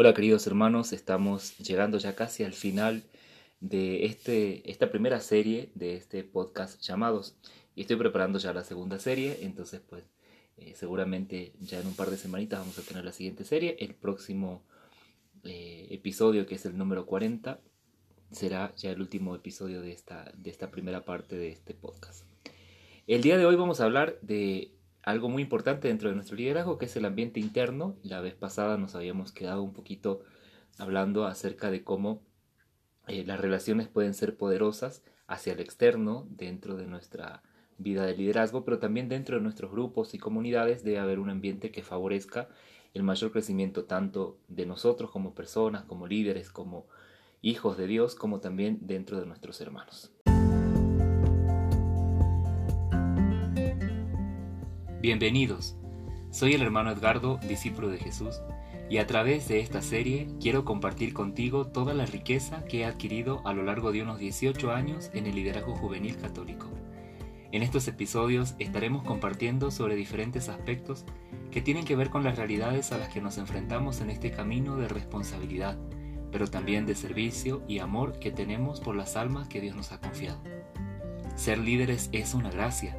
Hola queridos hermanos, estamos llegando ya casi al final de este, esta primera serie de este podcast llamados estoy preparando ya la segunda serie, entonces pues eh, seguramente ya en un par de semanitas vamos a tener la siguiente serie, el próximo eh, episodio que es el número 40 será ya el último episodio de esta, de esta primera parte de este podcast. El día de hoy vamos a hablar de algo muy importante dentro de nuestro liderazgo, que es el ambiente interno. La vez pasada nos habíamos quedado un poquito hablando acerca de cómo eh, las relaciones pueden ser poderosas hacia el externo dentro de nuestra vida de liderazgo, pero también dentro de nuestros grupos y comunidades debe haber un ambiente que favorezca el mayor crecimiento tanto de nosotros como personas, como líderes, como hijos de Dios, como también dentro de nuestros hermanos. Bienvenidos. Soy el hermano Edgardo, discípulo de Jesús, y a través de esta serie quiero compartir contigo toda la riqueza que he adquirido a lo largo de unos 18 años en el liderazgo juvenil católico. En estos episodios estaremos compartiendo sobre diferentes aspectos que tienen que ver con las realidades a las que nos enfrentamos en este camino de responsabilidad, pero también de servicio y amor que tenemos por las almas que Dios nos ha confiado. Ser líderes es una gracia,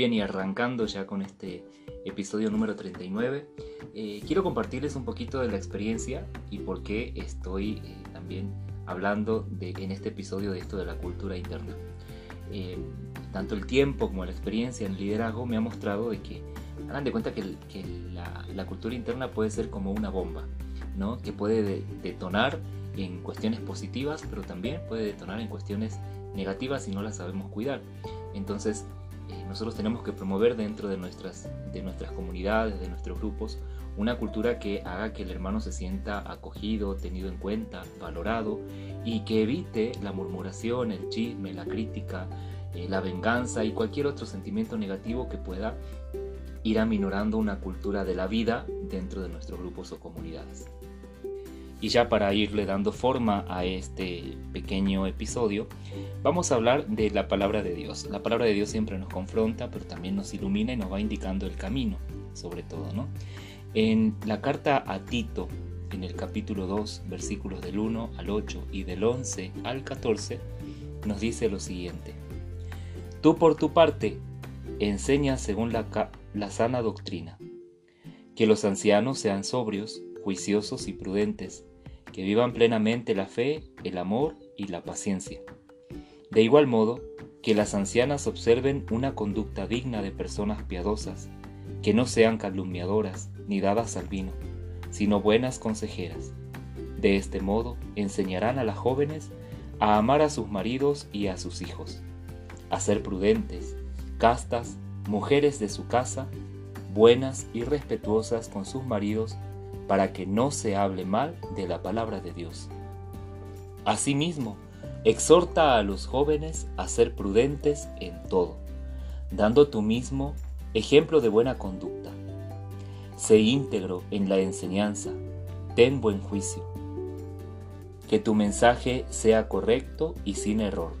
Bien, y arrancando ya con este episodio número 39, eh, quiero compartirles un poquito de la experiencia y por qué estoy eh, también hablando en este episodio de esto de la cultura interna. Eh, tanto el tiempo como la experiencia en liderazgo me ha mostrado de que hagan de cuenta que, la, cultura interna puede ser como una bomba que puede detonar en cuestiones positivas, pero también puede detonar en cuestiones negativas si no las sabemos cuidar. Entonces, eh, nosotros tenemos que promover dentro de nuestras, de nuestras comunidades, de nuestros grupos, una cultura que haga que el hermano se sienta acogido, tenido en cuenta, valorado y que evite la murmuración, el chisme, la crítica, eh, la venganza y cualquier otro sentimiento negativo que pueda ir aminorando una cultura de la vida dentro de nuestros grupos o comunidades. Y ya para irle dando forma a este pequeño episodio, vamos a hablar de la palabra de Dios. La palabra de Dios siempre nos confronta, pero también nos ilumina y nos va indicando el camino, sobre todo, ¿no? En la carta a Tito, en el capítulo 2, versículos del 1 al 8 y del 11 al 14, nos dice lo siguiente. Tú por tu parte enseña según la, la sana doctrina, que los ancianos sean sobrios, juiciosos y prudentes, que vivan plenamente la fe, el amor y la paciencia. De igual modo, que las ancianas observen una conducta digna de personas piadosas, que no sean calumniadoras ni dadas al vino, sino buenas consejeras. De este modo enseñarán a las jóvenes a amar a sus maridos y a sus hijos, a ser prudentes, castas, mujeres de su casa, buenas y respetuosas con sus maridos para que no se hable mal de la palabra de Dios. Asimismo, exhorta a los jóvenes a ser prudentes en todo, dando tú mismo ejemplo de buena conducta. Sé íntegro en la enseñanza, ten buen juicio. Que tu mensaje sea correcto y sin error.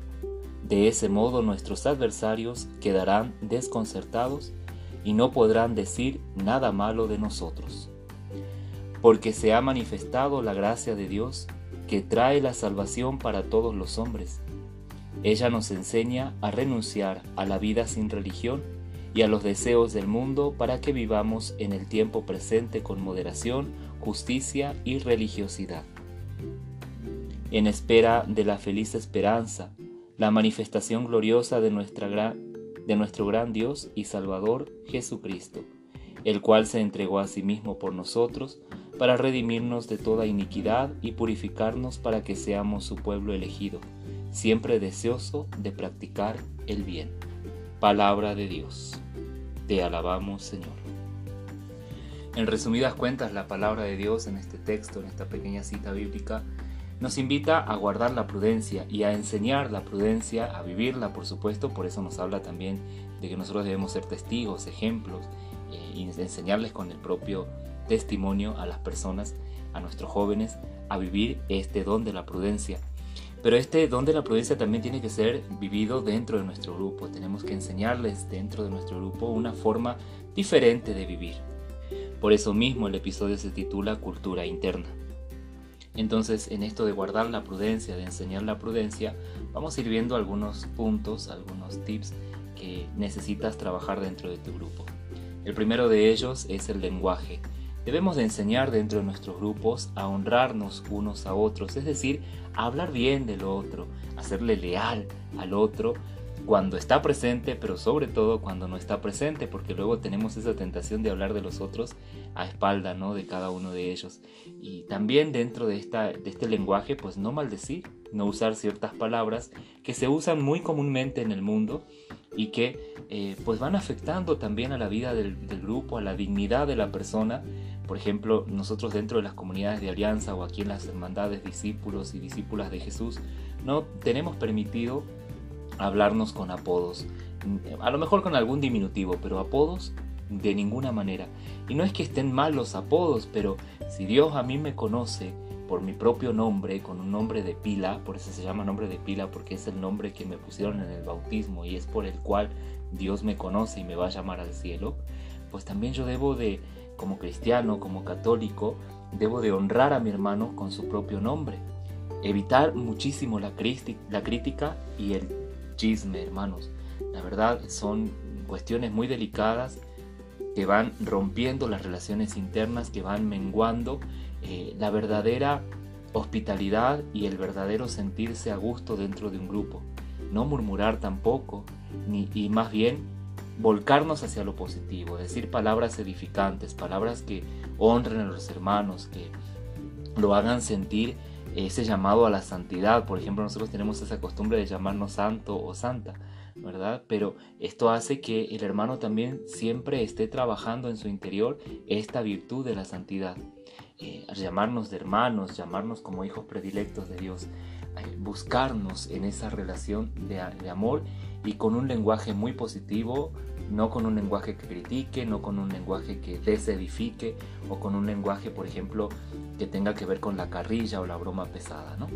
De ese modo nuestros adversarios quedarán desconcertados y no podrán decir nada malo de nosotros porque se ha manifestado la gracia de Dios que trae la salvación para todos los hombres. Ella nos enseña a renunciar a la vida sin religión y a los deseos del mundo para que vivamos en el tiempo presente con moderación, justicia y religiosidad. En espera de la feliz esperanza, la manifestación gloriosa de, nuestro gran Dios y Salvador Jesucristo, el cual se entregó a sí mismo por nosotros, para redimirnos de toda iniquidad y purificarnos para que seamos su pueblo elegido, siempre deseoso de practicar el bien. Palabra de Dios. Te alabamos, Señor. En resumidas cuentas, la palabra de Dios en este texto, en esta pequeña cita bíblica, nos invita a guardar la prudencia y a enseñar la prudencia, a vivirla, por supuesto, por eso nos habla también de que nosotros debemos ser testigos, ejemplos, eh, y enseñarles con el propio testimonio a las personas, a nuestros jóvenes, a vivir este don de la prudencia. Pero este don de la prudencia también tiene que ser vivido dentro de nuestro grupo. Tenemos que enseñarles dentro de nuestro grupo una forma diferente de vivir. Por eso mismo el episodio se titula Cultura Interna. Entonces, en esto de guardar la prudencia, de enseñar la prudencia, vamos a ir viendo algunos puntos, algunos tips que necesitas trabajar dentro de tu grupo. El primero de ellos es el lenguaje. Debemos de enseñar dentro de nuestros grupos a honrarnos unos a otros, es decir, a hablar bien del otro, a serle leal al otro, cuando está presente, pero sobre todo cuando no está presente, porque luego tenemos esa tentación de hablar de los otros a espalda, ¿no? De cada uno de ellos. Y también dentro de, esta, de este lenguaje, pues no maldecir, no usar ciertas palabras que se usan muy comúnmente en el mundo y que eh, pues van afectando también a la vida del, del grupo, a la dignidad de la persona. Por ejemplo, nosotros dentro de las comunidades de alianza o aquí en las hermandades discípulos y discípulas de Jesús, no tenemos permitido hablarnos con apodos. A lo mejor con algún diminutivo, pero apodos de ninguna manera. Y no es que estén mal los apodos, pero si Dios a mí me conoce por mi propio nombre, con un nombre de pila, por eso se llama nombre de pila, porque es el nombre que me pusieron en el bautismo y es por el cual Dios me conoce y me va a llamar al cielo, pues también yo debo de, como cristiano, como católico, debo de honrar a mi hermano con su propio nombre. Evitar muchísimo la, la crítica y el chisme, hermanos. La verdad son cuestiones muy delicadas que van rompiendo las relaciones internas, que van menguando eh, la verdadera hospitalidad y el verdadero sentirse a gusto dentro de un grupo. No murmurar tampoco, ni, y más bien volcarnos hacia lo positivo, decir palabras edificantes, palabras que honren a los hermanos, que lo hagan sentir ese llamado a la santidad. Por ejemplo, nosotros tenemos esa costumbre de llamarnos santo o santa, ¿verdad? Pero esto hace que el hermano también siempre esté trabajando en su interior esta virtud de la santidad. Eh, llamarnos de hermanos, llamarnos como hijos predilectos de Dios, buscarnos en esa relación de, de amor y con un lenguaje muy positivo, no con un lenguaje que critique, no con un lenguaje que desedifique o con un lenguaje, por ejemplo, que tenga que ver con la carrilla o la broma pesada. ¿no?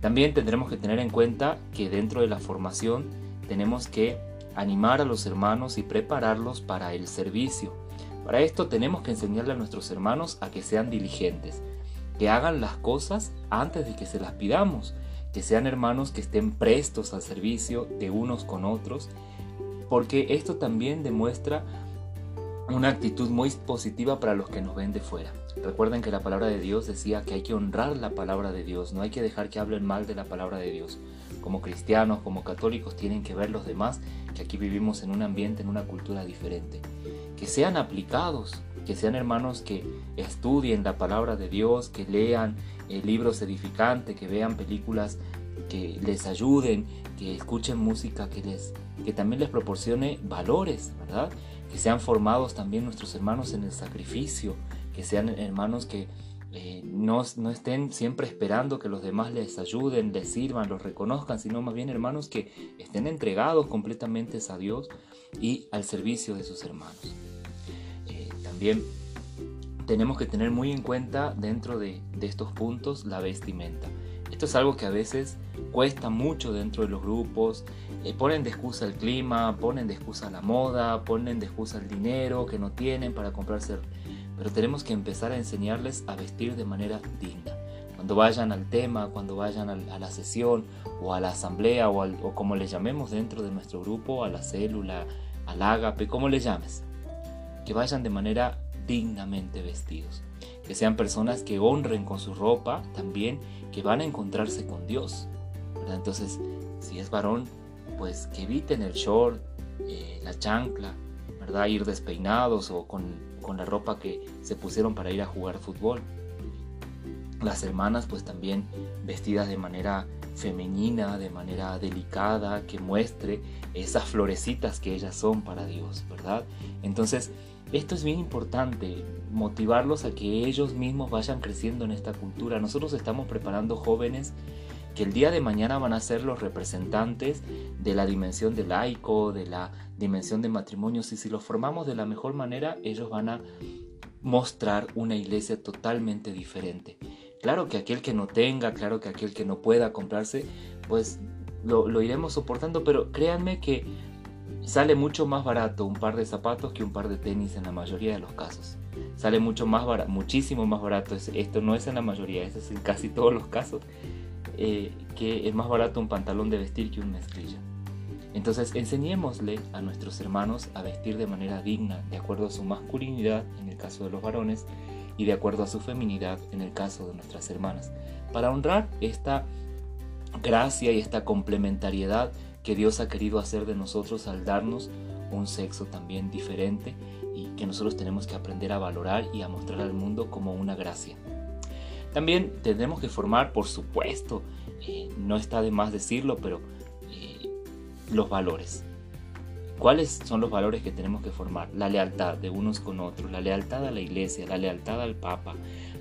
También tendremos que tener en cuenta que dentro de la formación tenemos que animar a los hermanos y prepararlos para el servicio. Para esto tenemos que enseñarle a nuestros hermanos a que sean diligentes, que hagan las cosas antes de que se las pidamos, que sean hermanos que estén prestos al servicio de unos con otros porque esto también demuestra una actitud muy positiva para los que nos ven de fuera. Recuerden que la palabra de Dios decía que hay que honrar la palabra de Dios, no hay que dejar que hablen mal de la palabra de Dios. Como cristianos, como católicos, tienen que ver los demás que aquí vivimos en un ambiente, en una cultura diferente. Que sean aplicados, que sean hermanos que estudien la palabra de Dios, que lean eh, libros edificantes, que vean películas que les ayuden, que escuchen música que les que también les proporcione valores, ¿verdad? Que sean formados también nuestros hermanos en el sacrificio, que sean hermanos que eh, no, no, estén siempre esperando que los demás les ayuden, les sirvan, los reconozcan, sino más bien hermanos que estén entregados completamente a Dios y al servicio de sus hermanos. También tenemos que tener muy en cuenta dentro de, de estos puntos la vestimenta. Esto es algo que a veces cuesta mucho dentro de los grupos. Eh, ponen de excusa el clima, ponen de excusa la moda, ponen de excusa el dinero que no tienen para comprarse. Pero tenemos que empezar a enseñarles a vestir de manera digna. Cuando vayan al tema, cuando vayan a la sesión o a la asamblea o, o como le llamemos dentro de nuestro grupo, a la célula, al ágape, como le llames. Que vayan de manera dignamente vestidos que sean personas que honren con su ropa también, que van a encontrarse con Dios. Entonces, si es varón, pues que eviten el short, eh, la chancla, ¿verdad? Ir despeinados o con, con la ropa que se pusieron para ir a jugar fútbol. Las hermanas pues también vestidas de manera femenina, de manera delicada, que muestre esas florecitas que ellas son para Dios, ¿verdad? Entonces, esto es bien importante, motivarlos a que ellos mismos vayan creciendo en esta cultura. Nosotros estamos preparando jóvenes que el día de mañana van a ser los representantes de la dimensión de laico, de la dimensión de matrimonios, y si los formamos de la mejor manera, ellos van a mostrar una iglesia totalmente diferente. Claro que aquel que no tenga, claro que aquel que no pueda comprarse, pues lo, iremos soportando, pero créanme que sale mucho más barato un par de zapatos que un par de tenis en la mayoría de los casos. Sale mucho más barato, muchísimo más barato. Esto no es en la mayoría, es en casi todos los casos. Eh, que es más barato un pantalón de vestir que un mezclilla. Entonces enseñémosle a nuestros hermanos a vestir de manera digna, de acuerdo a su masculinidad en el caso de los varones y de acuerdo a su feminidad en el caso de nuestras hermanas, para honrar esta gracia y esta complementariedad que Dios ha querido hacer de nosotros al darnos un sexo también diferente y que nosotros tenemos que aprender a valorar y a mostrar al mundo como una gracia. También tendremos que formar, por supuesto, eh, no está de más decirlo, pero eh, los valores. ¿Cuáles son los valores que tenemos que formar? La lealtad de unos con otros, la lealtad a la iglesia, la lealtad al Papa,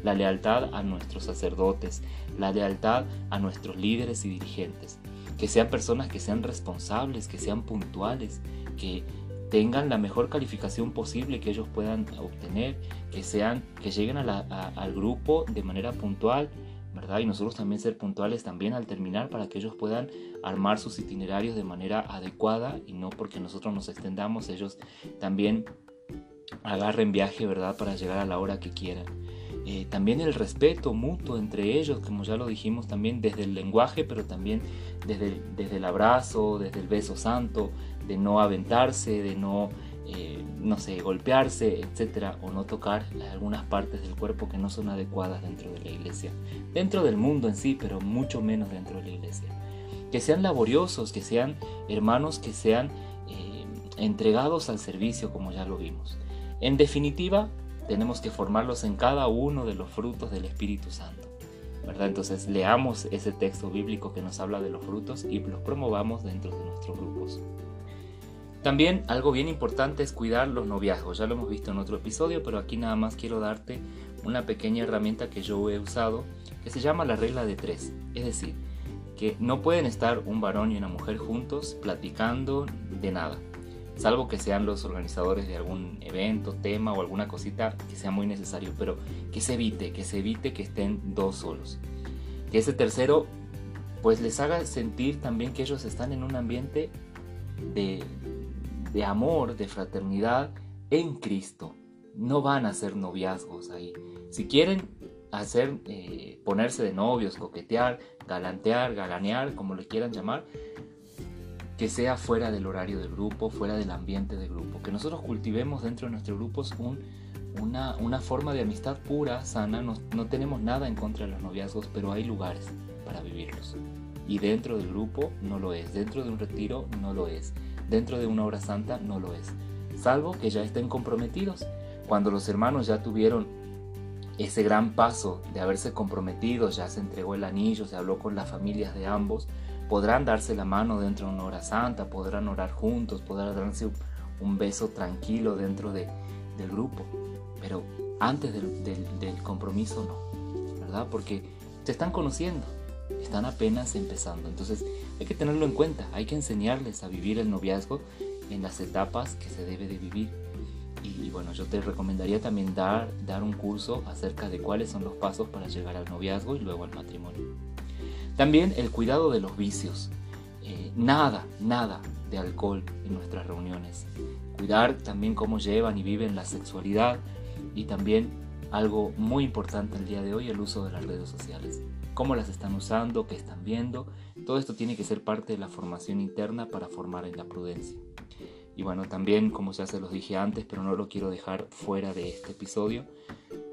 la lealtad a nuestros sacerdotes, la lealtad a nuestros líderes y dirigentes. Que sean personas que sean responsables, que sean puntuales, que tengan la mejor calificación posible que ellos puedan obtener, que sean, que lleguen al grupo de manera puntual, ¿verdad? Y nosotros también ser puntuales también al terminar para que ellos puedan armar sus itinerarios de manera adecuada y no porque nosotros nos extendamos, ellos también agarren viaje, ¿verdad? Para llegar a la hora que quieran. Eh, también el respeto mutuo entre ellos, como ya lo dijimos también desde el lenguaje, pero también desde, desde el abrazo, desde el beso santo, de no aventarse, de no, eh, no sé, golpearse, etcétera, o no tocar algunas partes del cuerpo que no son adecuadas dentro de la iglesia, dentro del mundo en sí, pero mucho menos dentro de la iglesia. Que sean laboriosos, que sean hermanos, que sean eh, entregados al servicio, como ya lo vimos. En definitiva, tenemos que formarlos en cada uno de los frutos del Espíritu Santo. ¿verdad? Entonces leamos ese texto bíblico que nos habla de los frutos y los promovamos dentro de nuestros grupos. También algo bien importante es cuidar los noviazgos. Ya lo hemos visto en otro episodio, pero aquí nada más quiero darte una pequeña herramienta que yo he usado que se llama la regla de tres. Es decir, que no pueden estar un varón y una mujer juntos platicando de nada, salvo que sean los organizadores de algún evento, tema o alguna cosita que sea muy necesario, pero que se evite, que se evite que estén dos solos. Que ese tercero pues les haga sentir también que ellos están en un ambiente de, de amor, de fraternidad en Cristo. No van a ser noviazgos ahí. Si quieren hacer, eh, ponerse de novios, coquetear, galantear, galanear, como le quieran llamar, que sea fuera del horario del grupo, fuera del ambiente del grupo. Que nosotros cultivemos dentro de nuestros grupos un, una, una, forma de amistad pura, sana. No, no tenemos nada en contra de los noviazgos, pero hay lugares para vivirlos. Y dentro del grupo no lo es, dentro de un retiro no lo es dentro de una obra santa no lo es, salvo que ya estén comprometidos. Cuando los hermanos ya tuvieron ese gran paso de haberse comprometido, ya se entregó el anillo, se habló con las familias de ambos, podrán darse la mano dentro de una hora santa, podrán orar juntos, podrán darse un beso tranquilo dentro de, del grupo, pero antes del, del compromiso no, ¿verdad? Porque se están conociendo, están apenas empezando. Entonces hay que tenerlo en cuenta, hay que enseñarles a vivir el noviazgo en las etapas que se debe de vivir. Y, bueno, yo te recomendaría también dar, dar un curso acerca de cuáles son los pasos para llegar al noviazgo y luego al matrimonio. También el cuidado de los vicios. Eh, nada, nada de alcohol en nuestras reuniones. Cuidar también cómo llevan y viven la sexualidad y también algo muy importante el día de hoy, el uso de las redes sociales cómo las están usando, qué están viendo. Todo esto tiene que ser parte de la formación interna para formar en la prudencia. Y bueno, también, como ya se los dije antes, pero no lo quiero dejar fuera de este episodio,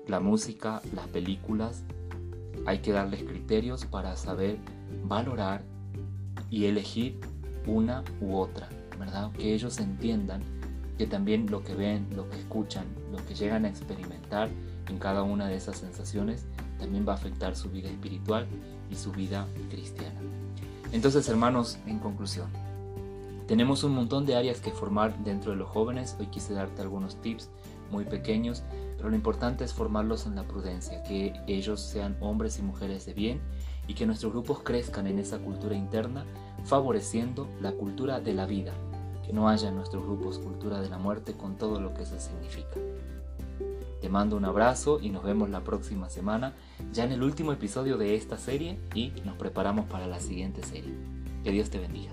la música, las películas, hay que darles criterios para saber valorar y elegir una u otra, ¿verdad? Que ellos entiendan que también lo que ven, lo que escuchan, lo que llegan a experimentar en cada una de esas sensaciones también va a afectar su vida espiritual y su vida cristiana. Entonces, hermanos, en conclusión, tenemos un montón de áreas que formar dentro de los jóvenes. Hoy quise darte algunos tips muy pequeños, pero lo importante es formarlos en la prudencia, que ellos sean hombres y mujeres de bien y que nuestros grupos crezcan en esa cultura interna, favoreciendo la cultura de la vida, que no haya en nuestros grupos cultura de la muerte con todo lo que eso significa. Te mando un abrazo y nos vemos la próxima semana, ya en el último episodio de esta serie y nos preparamos para la siguiente serie. Que Dios te bendiga.